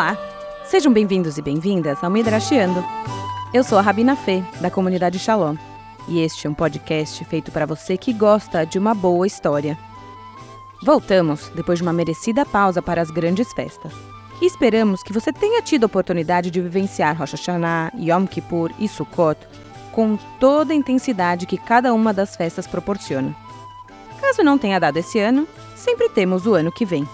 Olá! Sejam bem-vindos e bem-vindas ao Midrashiando. Eu sou a Rabina Fê, da comunidade Shalom, e este é um podcast feito para você que gosta de uma boa história. Voltamos depois de uma merecida pausa para as grandes festas. E esperamos que você tenha tido a oportunidade de vivenciar Rosh Hashanah, Yom Kippur e Sukkot com toda a intensidade que cada uma das festas proporciona. Caso não tenha dado esse ano, sempre temos o ano que vem.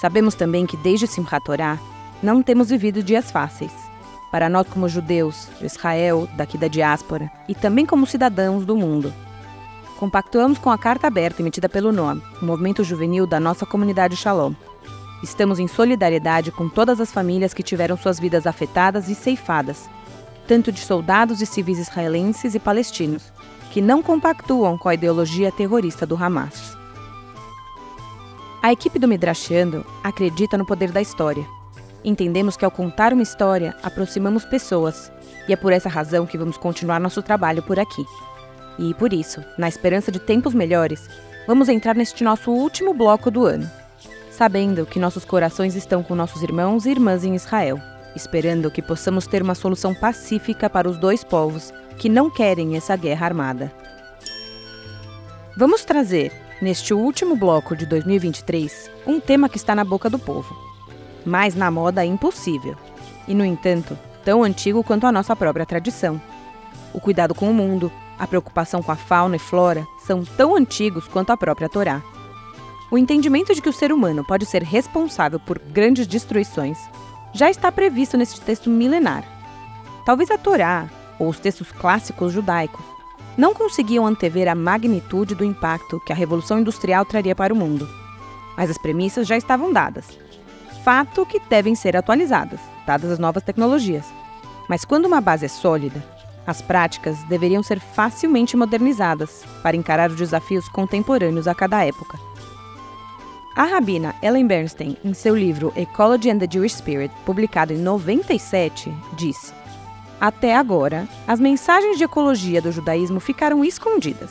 Sabemos também que desde Simchat Torah não temos vivido dias fáceis. Para nós como judeus, de Israel, daqui da diáspora, e também como cidadãos do mundo. Compactuamos com a carta aberta emitida pelo NOAM, o movimento juvenil da nossa comunidade Shalom. Estamos em solidariedade com todas as famílias que tiveram suas vidas afetadas e ceifadas, tanto de soldados e civis israelenses e palestinos, que não compactuam com a ideologia terrorista do Hamas. A equipe do Midrashando acredita no poder da história. Entendemos que ao contar uma história, aproximamos pessoas, e é por essa razão que vamos continuar nosso trabalho por aqui. E por isso, na esperança de tempos melhores, vamos entrar neste nosso último bloco do ano, sabendo que nossos corações estão com nossos irmãos e irmãs em Israel, esperando que possamos ter uma solução pacífica para os dois povos que não querem essa guerra armada. Vamos trazer, neste último bloco de 2023, um tema que está na boca do povo, mas na moda impossível, e no entanto, tão antigo quanto a nossa própria tradição. O cuidado com o mundo, a preocupação com a fauna e flora são tão antigos quanto a própria Torá. O entendimento de que o ser humano pode ser responsável por grandes destruições já está previsto neste texto milenar. Talvez a Torá, ou os textos clássicos judaicos, não conseguiam antever a magnitude do impacto que a Revolução Industrial traria para o mundo. Mas as premissas já estavam dadas. Fato que devem ser atualizadas, dadas as novas tecnologias. Mas quando uma base é sólida, as práticas deveriam ser facilmente modernizadas para encarar os desafios contemporâneos a cada época. A rabina Ellen Bernstein, em seu livro Ecology and the Jewish Spirit, publicado em 97, disse: Até agora, as mensagens de ecologia do judaísmo ficaram escondidas.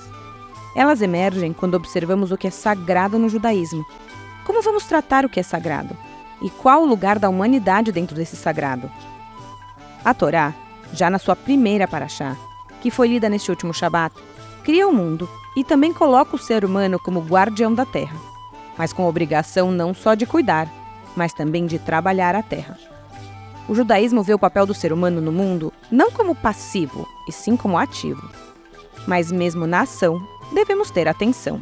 Elas emergem quando observamos o que é sagrado no judaísmo. Como vamos tratar o que é sagrado? E qual o lugar da humanidade dentro desse sagrado? A Torá, já na sua primeira paraxá, que foi lida neste último Shabat, cria o mundo e também coloca o ser humano como guardião da terra mas com obrigação não só de cuidar, mas também de trabalhar a terra. O judaísmo vê o papel do ser humano no mundo não como passivo, e sim como ativo. Mas mesmo na ação, devemos ter atenção.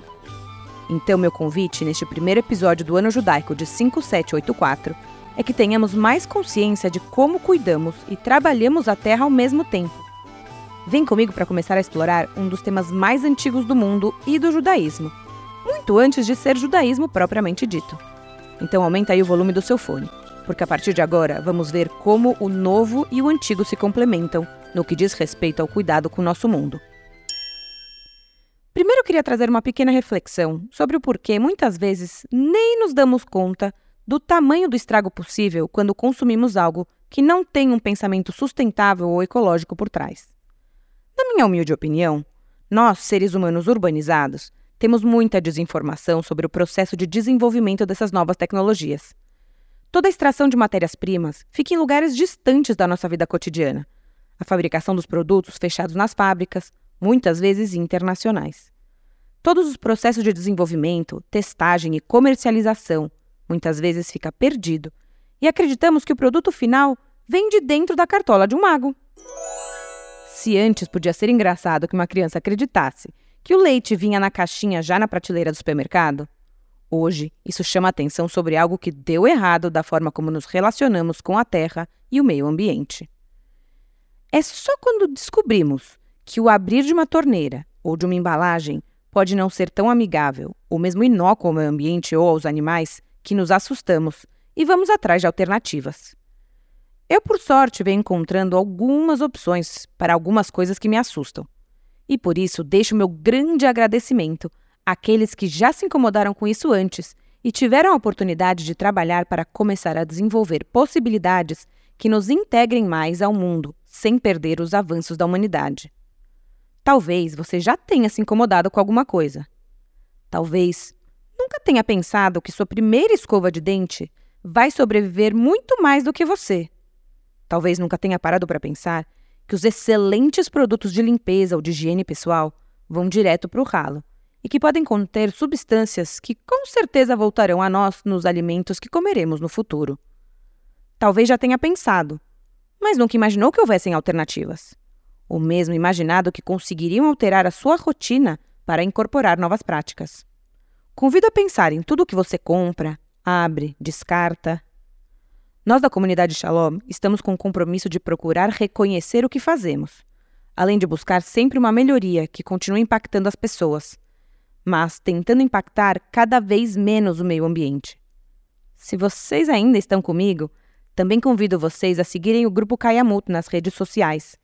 Então, meu convite neste primeiro episódio do Ano Judaico de 5784 é que tenhamos mais consciência de como cuidamos e trabalhamos a terra ao mesmo tempo. Vem comigo para começar a explorar um dos temas mais antigos do mundo e do judaísmo, muito antes de ser judaísmo propriamente dito. Então aumenta aí o volume do seu fone, porque a partir de agora vamos ver como o novo e o antigo se complementam no que diz respeito ao cuidado com o nosso mundo. Primeiro queria trazer uma pequena reflexão sobre o porquê muitas vezes nem nos damos conta do tamanho do estrago possível quando consumimos algo que não tem um pensamento sustentável ou ecológico por trás. Na minha humilde opinião, nós, seres humanos urbanizados, temos muita desinformação sobre o processo de desenvolvimento dessas novas tecnologias. Toda a extração de matérias-primas fica em lugares distantes da nossa vida cotidiana. A fabricação dos produtos fechados nas fábricas, muitas vezes internacionais. Todos os processos de desenvolvimento, testagem e comercialização muitas vezes fica perdido e acreditamos que o produto final vem de dentro da cartola de um mago. Se antes podia ser engraçado que uma criança acreditasse que o leite vinha na caixinha já na prateleira do supermercado? Hoje, isso chama atenção sobre algo que deu errado da forma como nos relacionamos com a terra e o meio ambiente. É só quando descobrimos que o abrir de uma torneira ou de uma embalagem pode não ser tão amigável ou mesmo inócuo ao meio ambiente ou aos animais que nos assustamos e vamos atrás de alternativas. Eu, por sorte, venho encontrando algumas opções para algumas coisas que me assustam. E por isso deixo meu grande agradecimento àqueles que já se incomodaram com isso antes e tiveram a oportunidade de trabalhar para começar a desenvolver possibilidades que nos integrem mais ao mundo, sem perder os avanços da humanidade. Talvez você já tenha se incomodado com alguma coisa. Talvez nunca tenha pensado que sua primeira escova de dente vai sobreviver muito mais do que você. Talvez nunca tenha parado para pensar que os excelentes produtos de limpeza ou de higiene pessoal vão direto para o ralo e que podem conter substâncias que com certeza voltarão a nós nos alimentos que comeremos no futuro. Talvez já tenha pensado, mas nunca imaginou que houvessem alternativas. Ou mesmo imaginado que conseguiriam alterar a sua rotina para incorporar novas práticas. Convido a pensar em tudo o que você compra, abre, descarta. Nós da comunidade Shalom estamos com o compromisso de procurar reconhecer o que fazemos, além de buscar sempre uma melhoria que continue impactando as pessoas, mas tentando impactar cada vez menos o meio ambiente. Se vocês ainda estão comigo, também convido vocês a seguirem o Grupo Kayamut nas redes sociais.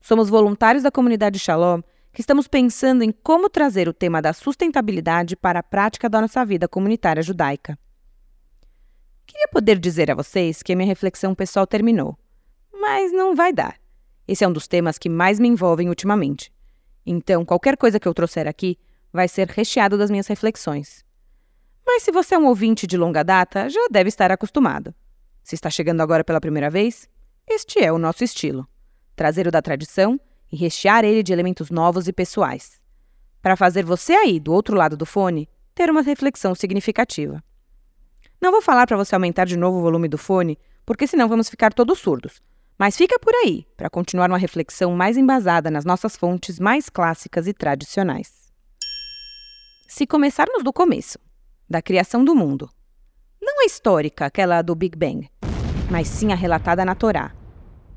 Somos voluntários da comunidade Shalom que estamos pensando em como trazer o tema da sustentabilidade para a prática da nossa vida comunitária judaica. Queria poder dizer a vocês que a minha reflexão pessoal terminou, mas não vai dar. Esse é um dos temas que mais me envolvem ultimamente. Então, qualquer coisa que eu trouxer aqui vai ser recheado das minhas reflexões. Mas se você é um ouvinte de longa data, já deve estar acostumado. Se está chegando agora pela primeira vez, este é o nosso estilo: trazer o da tradição e rechear ele de elementos novos e pessoais. Para fazer você aí, do outro lado do fone, ter uma reflexão significativa. Não vou falar para você aumentar de novo o volume do fone, porque senão vamos ficar todos surdos. Mas fica por aí, para continuar uma reflexão mais embasada nas nossas fontes mais clássicas e tradicionais. Se começarmos do começo, da criação do mundo, não a histórica, aquela do Big Bang, mas sim a relatada na Torá,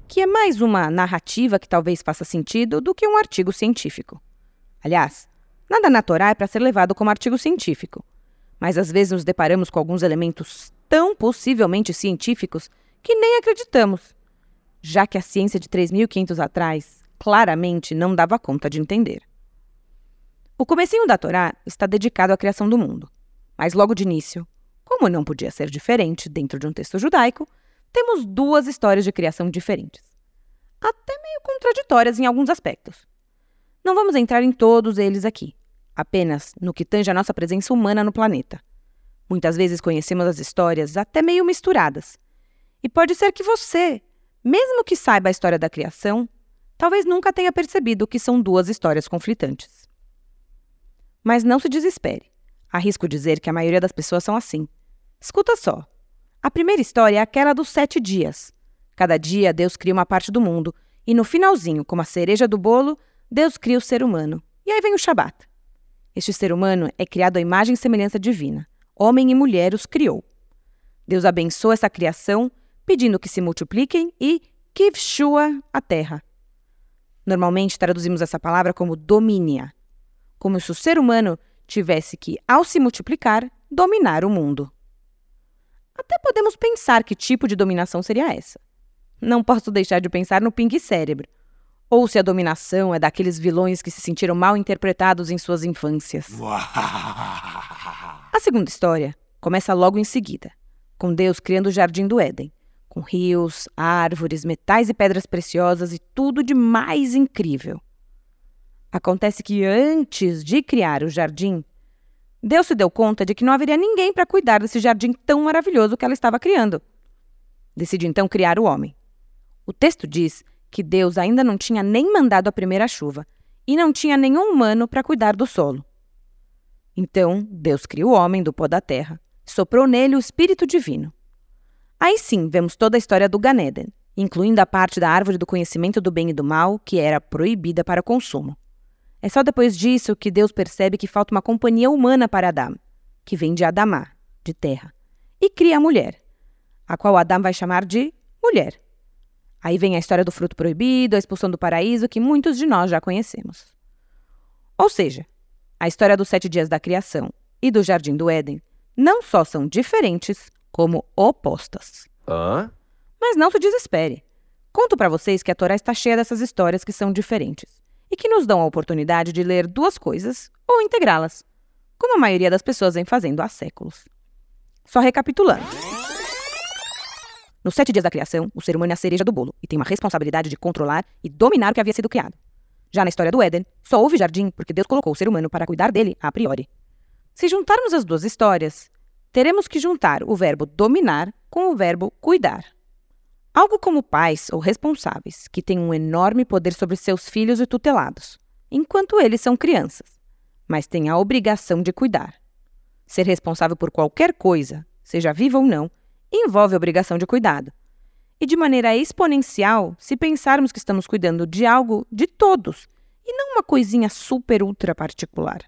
que é mais uma narrativa que talvez faça sentido do que um artigo científico. Aliás, nada na Torá é para ser levado como artigo científico, mas às vezes nos deparamos com alguns elementos tão possivelmente científicos que nem acreditamos, já que a ciência de 3.500 atrás claramente não dava conta de entender. O comecinho da Torá está dedicado à criação do mundo. Mas logo de início, como não podia ser diferente dentro de um texto judaico, temos duas histórias de criação diferentes. Até meio contraditórias em alguns aspectos. Não vamos entrar em todos eles aqui, apenas no que tange a nossa presença humana no planeta. Muitas vezes conhecemos as histórias até meio misturadas. E pode ser que você, mesmo que saiba a história da criação, talvez nunca tenha percebido que são duas histórias conflitantes. Mas não se desespere. Arrisco dizer que a maioria das pessoas são assim. Escuta só. A primeira história é aquela dos sete dias. Cada dia Deus cria uma parte do mundo, e no finalzinho, como a cereja do bolo, Deus cria o ser humano. E aí vem o Shabat. Este ser humano é criado à imagem e semelhança divina. Homem e mulher os criou. Deus abençoa essa criação, pedindo que se multipliquem e kivshua a terra. Normalmente traduzimos essa palavra como domínia, como se o ser humano tivesse que, ao se multiplicar, dominar o mundo. Até podemos pensar que tipo de dominação seria essa. Não posso deixar de pensar no Pink Cérebro, ou se a dominação é daqueles vilões que se sentiram mal interpretados em suas infâncias. A segunda história começa logo em seguida, com Deus criando o Jardim do Éden, com rios, árvores, metais e pedras preciosas e tudo de mais incrível. Acontece que antes de criar o jardim, Deus se deu conta de que não haveria ninguém para cuidar desse jardim tão maravilhoso que ela estava criando. Decide então criar o homem. O texto diz que Deus ainda não tinha nem mandado a primeira chuva e não tinha nenhum humano para cuidar do solo. Então, Deus criou o homem do pó da terra, soprou nele o Espírito Divino. Aí sim vemos toda a história do Ganeden, incluindo a parte da árvore do conhecimento do bem e do mal, que era proibida para o consumo. É só depois disso que Deus percebe que falta uma companhia humana para Adão, que vem de Adamá, de terra, e cria a mulher, a qual Adão vai chamar de mulher. Aí vem a história do fruto proibido, a expulsão do paraíso, que muitos de nós já conhecemos. Ou seja, a história dos sete dias da criação e do jardim do Éden não só são diferentes, como opostas. Hã? Mas não se desespere. Conto para vocês que a Torá está cheia dessas histórias que são diferentes e que nos dão a oportunidade de ler duas coisas ou integrá-las, como a maioria das pessoas vem fazendo há séculos. Só recapitulando. Nos sete dias da criação, o ser humano é a cereja do bolo e tem uma responsabilidade de controlar e dominar o que havia sido criado. Já na história do Éden, só houve jardim porque Deus colocou o ser humano para cuidar dele a priori. Se juntarmos as duas histórias, teremos que juntar o verbo dominar com o verbo cuidar. Algo como pais ou responsáveis, que têm um enorme poder sobre seus filhos e tutelados, enquanto eles são crianças, mas têm a obrigação de cuidar. Ser responsável por qualquer coisa, seja viva ou não, envolve obrigação de cuidado. E de maneira exponencial se pensarmos que estamos cuidando de algo de todos e não uma coisinha super ultra particular.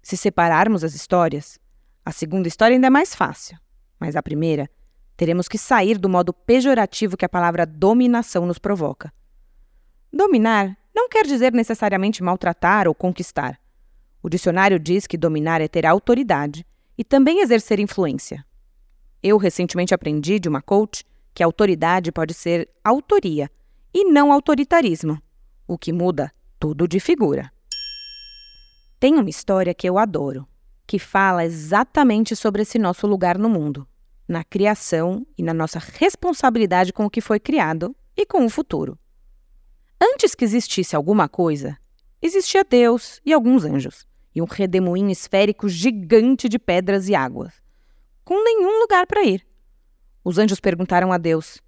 Se separarmos as histórias, a segunda história ainda é mais fácil, mas a primeira teremos que sair do modo pejorativo que a palavra dominação nos provoca. Dominar não quer dizer necessariamente maltratar ou conquistar. O dicionário diz que dominar é ter autoridade e também exercer influência. Eu recentemente aprendi de uma coach que autoridade pode ser autoria e não autoritarismo, o que muda tudo de figura. Tem uma história que eu adoro, que fala exatamente sobre esse nosso lugar no mundo na criação e na nossa responsabilidade com o que foi criado e com o futuro. Antes que existisse alguma coisa, existia Deus e alguns anjos, e um redemoinho esférico gigante de pedras e águas, com nenhum lugar para ir. Os anjos perguntaram a Deus: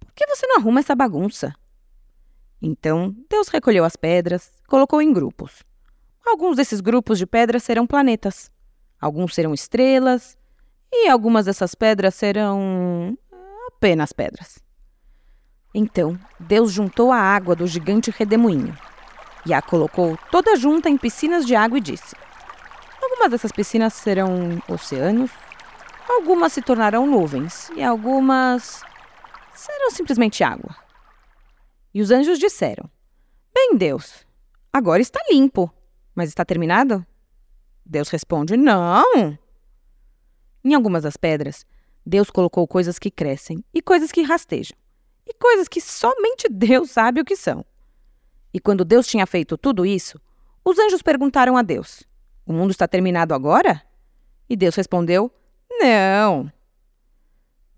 Por que você não arruma essa bagunça? Então, Deus recolheu as pedras, colocou em grupos. Alguns desses grupos de pedras serão planetas, alguns serão estrelas, e algumas dessas pedras serão apenas pedras. Então, Deus juntou a água do gigante redemoinho e a colocou toda junta em piscinas de água e disse: Algumas dessas piscinas serão oceanos, algumas se tornarão nuvens e algumas serão simplesmente água. E os anjos disseram: Bem, Deus, agora está limpo, mas está terminado? Deus responde: Não, em algumas das pedras, Deus colocou coisas que crescem e coisas que rastejam, e coisas que somente Deus sabe o que são. E quando Deus tinha feito tudo isso, os anjos perguntaram a Deus: O mundo está terminado agora? E Deus respondeu: Não.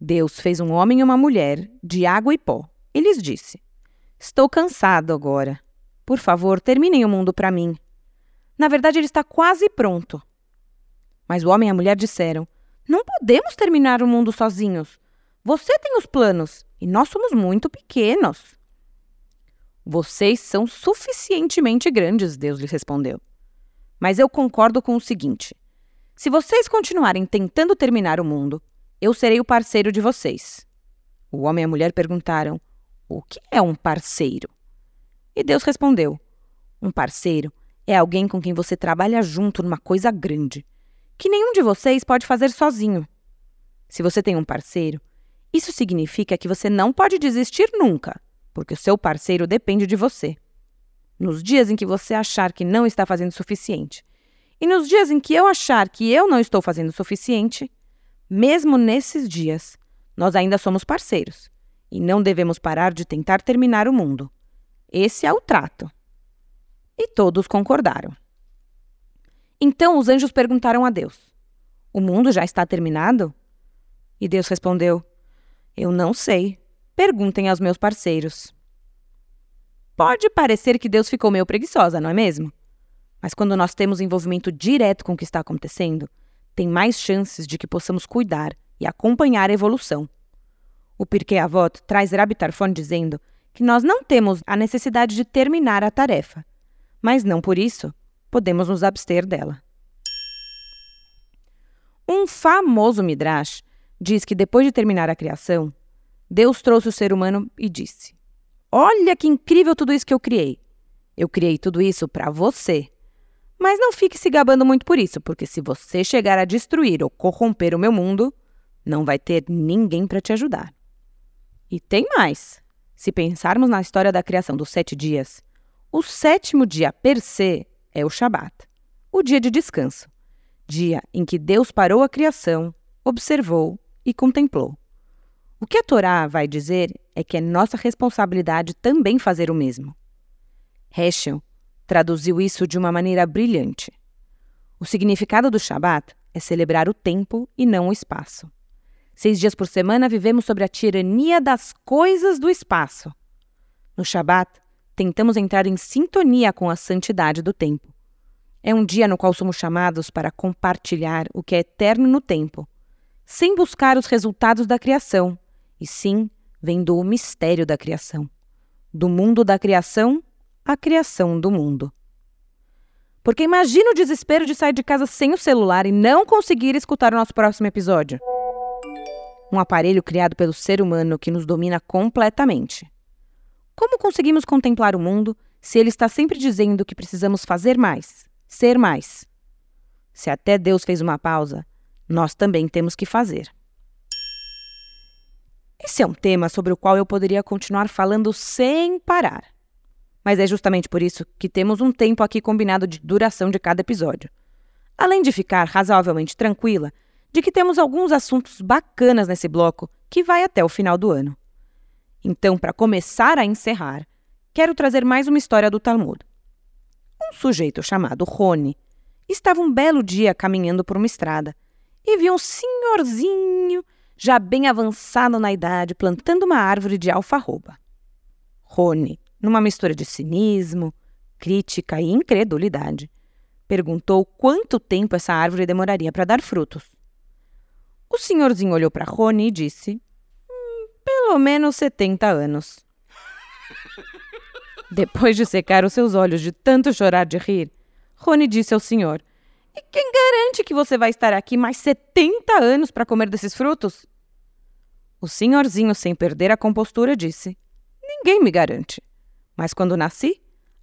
Deus fez um homem e uma mulher de água e pó e lhes disse: Estou cansado agora. Por favor, terminem o mundo para mim. Na verdade, ele está quase pronto. Mas o homem e a mulher disseram: não podemos terminar o mundo sozinhos. Você tem os planos e nós somos muito pequenos. Vocês são suficientemente grandes, Deus lhes respondeu. Mas eu concordo com o seguinte: se vocês continuarem tentando terminar o mundo, eu serei o parceiro de vocês. O homem e a mulher perguntaram: O que é um parceiro? E Deus respondeu: Um parceiro é alguém com quem você trabalha junto numa coisa grande que nenhum de vocês pode fazer sozinho. Se você tem um parceiro, isso significa que você não pode desistir nunca, porque o seu parceiro depende de você. Nos dias em que você achar que não está fazendo o suficiente, e nos dias em que eu achar que eu não estou fazendo o suficiente, mesmo nesses dias, nós ainda somos parceiros e não devemos parar de tentar terminar o mundo. Esse é o trato. E todos concordaram. Então os anjos perguntaram a Deus: O mundo já está terminado? E Deus respondeu: Eu não sei. Perguntem aos meus parceiros. Pode parecer que Deus ficou meio preguiçosa, não é mesmo? Mas quando nós temos envolvimento direto com o que está acontecendo, tem mais chances de que possamos cuidar e acompanhar a evolução. O Pirkei Avot traz Rabbi Tarfon dizendo que nós não temos a necessidade de terminar a tarefa, mas não por isso podemos nos abster dela. Um famoso Midrash diz que depois de terminar a criação, Deus trouxe o ser humano e disse: Olha que incrível tudo isso que eu criei. Eu criei tudo isso para você. Mas não fique se gabando muito por isso, porque se você chegar a destruir ou corromper o meu mundo, não vai ter ninguém para te ajudar. E tem mais. Se pensarmos na história da criação dos sete dias, o sétimo dia per se é o Shabat, o dia de descanso, dia em que Deus parou a criação, observou e contemplou. O que a Torá vai dizer é que é nossa responsabilidade também fazer o mesmo. Heschel traduziu isso de uma maneira brilhante. O significado do Shabat é celebrar o tempo e não o espaço. Seis dias por semana vivemos sobre a tirania das coisas do espaço. No Shabat, tentamos entrar em sintonia com a santidade do tempo. É um dia no qual somos chamados para compartilhar o que é eterno no tempo, sem buscar os resultados da criação, e sim vendo o mistério da criação. Do mundo da criação à criação do mundo. Porque imagina o desespero de sair de casa sem o celular e não conseguir escutar o nosso próximo episódio. Um aparelho criado pelo ser humano que nos domina completamente. Como conseguimos contemplar o mundo se ele está sempre dizendo que precisamos fazer mais, ser mais? Se até Deus fez uma pausa, nós também temos que fazer. Esse é um tema sobre o qual eu poderia continuar falando sem parar. Mas é justamente por isso que temos um tempo aqui combinado de duração de cada episódio. Além de ficar razoavelmente tranquila de que temos alguns assuntos bacanas nesse bloco que vai até o final do ano. Então, para começar a encerrar, quero trazer mais uma história do Talmud. Um sujeito chamado Rony estava um belo dia caminhando por uma estrada e viu um senhorzinho já bem avançado na idade plantando uma árvore de alfarroba. Rony, numa mistura de cinismo, crítica e incredulidade, perguntou quanto tempo essa árvore demoraria para dar frutos. O senhorzinho olhou para Rony e disse: pelo menos 70 anos. Depois de secar os seus olhos de tanto chorar de rir, Rony disse ao senhor: E quem garante que você vai estar aqui mais 70 anos para comer desses frutos? O senhorzinho, sem perder a compostura, disse: Ninguém me garante. Mas quando nasci,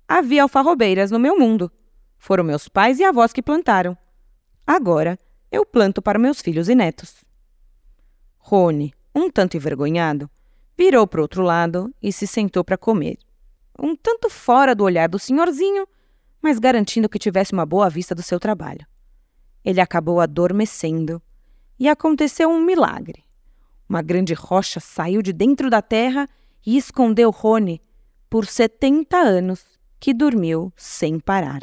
havia alfarrobeiras no meu mundo. Foram meus pais e avós que plantaram. Agora eu planto para meus filhos e netos. Rony, um tanto envergonhado, virou para o outro lado e se sentou para comer. Um tanto fora do olhar do senhorzinho, mas garantindo que tivesse uma boa vista do seu trabalho. Ele acabou adormecendo e aconteceu um milagre. Uma grande rocha saiu de dentro da terra e escondeu Rony por 70 anos, que dormiu sem parar.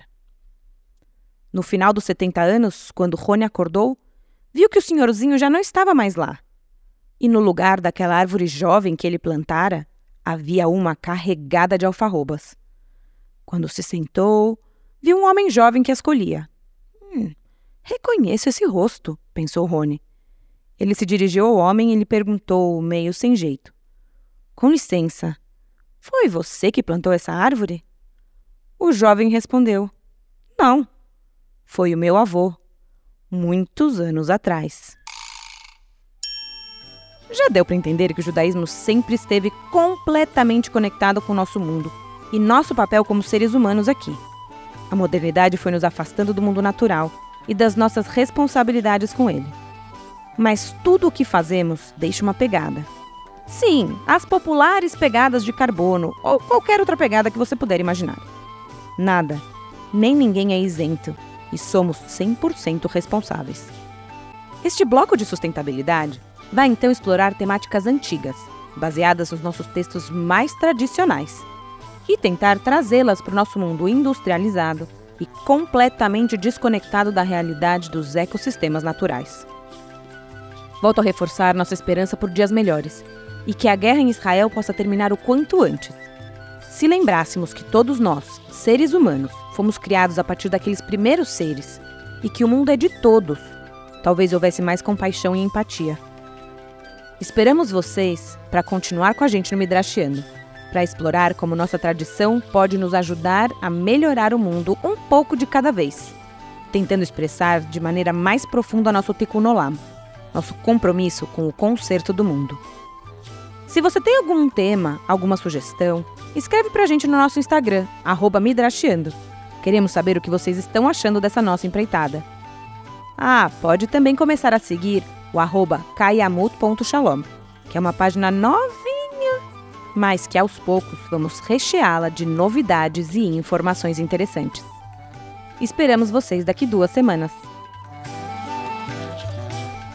No final dos 70 anos, quando Rony acordou, viu que o senhorzinho já não estava mais lá e no lugar daquela árvore jovem que ele plantara, havia uma carregada de alfarrobas. Quando se sentou, viu um homem jovem que as colhia. Hum, reconheço esse rosto, pensou Rony. Ele se dirigiu ao homem e lhe perguntou, meio sem jeito: Com licença, foi você que plantou essa árvore? O jovem respondeu: Não, foi o meu avô, muitos anos atrás. Já deu para entender que o judaísmo sempre esteve completamente conectado com o nosso mundo e nosso papel como seres humanos aqui. A modernidade foi nos afastando do mundo natural e das nossas responsabilidades com ele. Mas tudo o que fazemos deixa uma pegada. Sim, as populares pegadas de carbono ou qualquer outra pegada que você puder imaginar. Nada, nem ninguém é isento e somos 100% responsáveis. Este bloco de sustentabilidade vai então explorar temáticas antigas, baseadas nos nossos textos mais tradicionais, e tentar trazê-las para o nosso mundo industrializado e completamente desconectado da realidade dos ecossistemas naturais. Volto a reforçar nossa esperança por dias melhores e que a guerra em Israel possa terminar o quanto antes. Se lembrássemos que todos nós, seres humanos, fomos criados a partir daqueles primeiros seres e que o mundo é de todos, talvez houvesse mais compaixão e empatia. Esperamos vocês para continuar com a gente no Midrashiano, para explorar como nossa tradição pode nos ajudar a melhorar o mundo um pouco de cada vez, tentando expressar de maneira mais profunda nosso Tikkun Olam, nosso compromisso com o conserto do mundo. Se você tem algum tema, alguma sugestão, escreve para a gente no nosso Instagram, Midrashiando. Queremos saber o que vocês estão achando dessa nossa empreitada. Ah, pode também começar a seguir o arroba kayamut.shalom, que é uma página novinha, mas que aos poucos vamos recheá-la de novidades e informações interessantes. Esperamos vocês daqui duas semanas.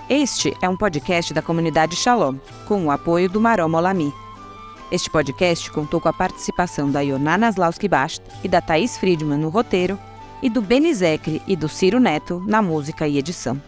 Este é um podcast da comunidade Shalom, com o apoio do Marom Olami. Este podcast contou com a participação da Yonana Naslauski Bast e da Thaís Friedman no roteiro, e do Benizekre e do Ciro Neto na música e edição.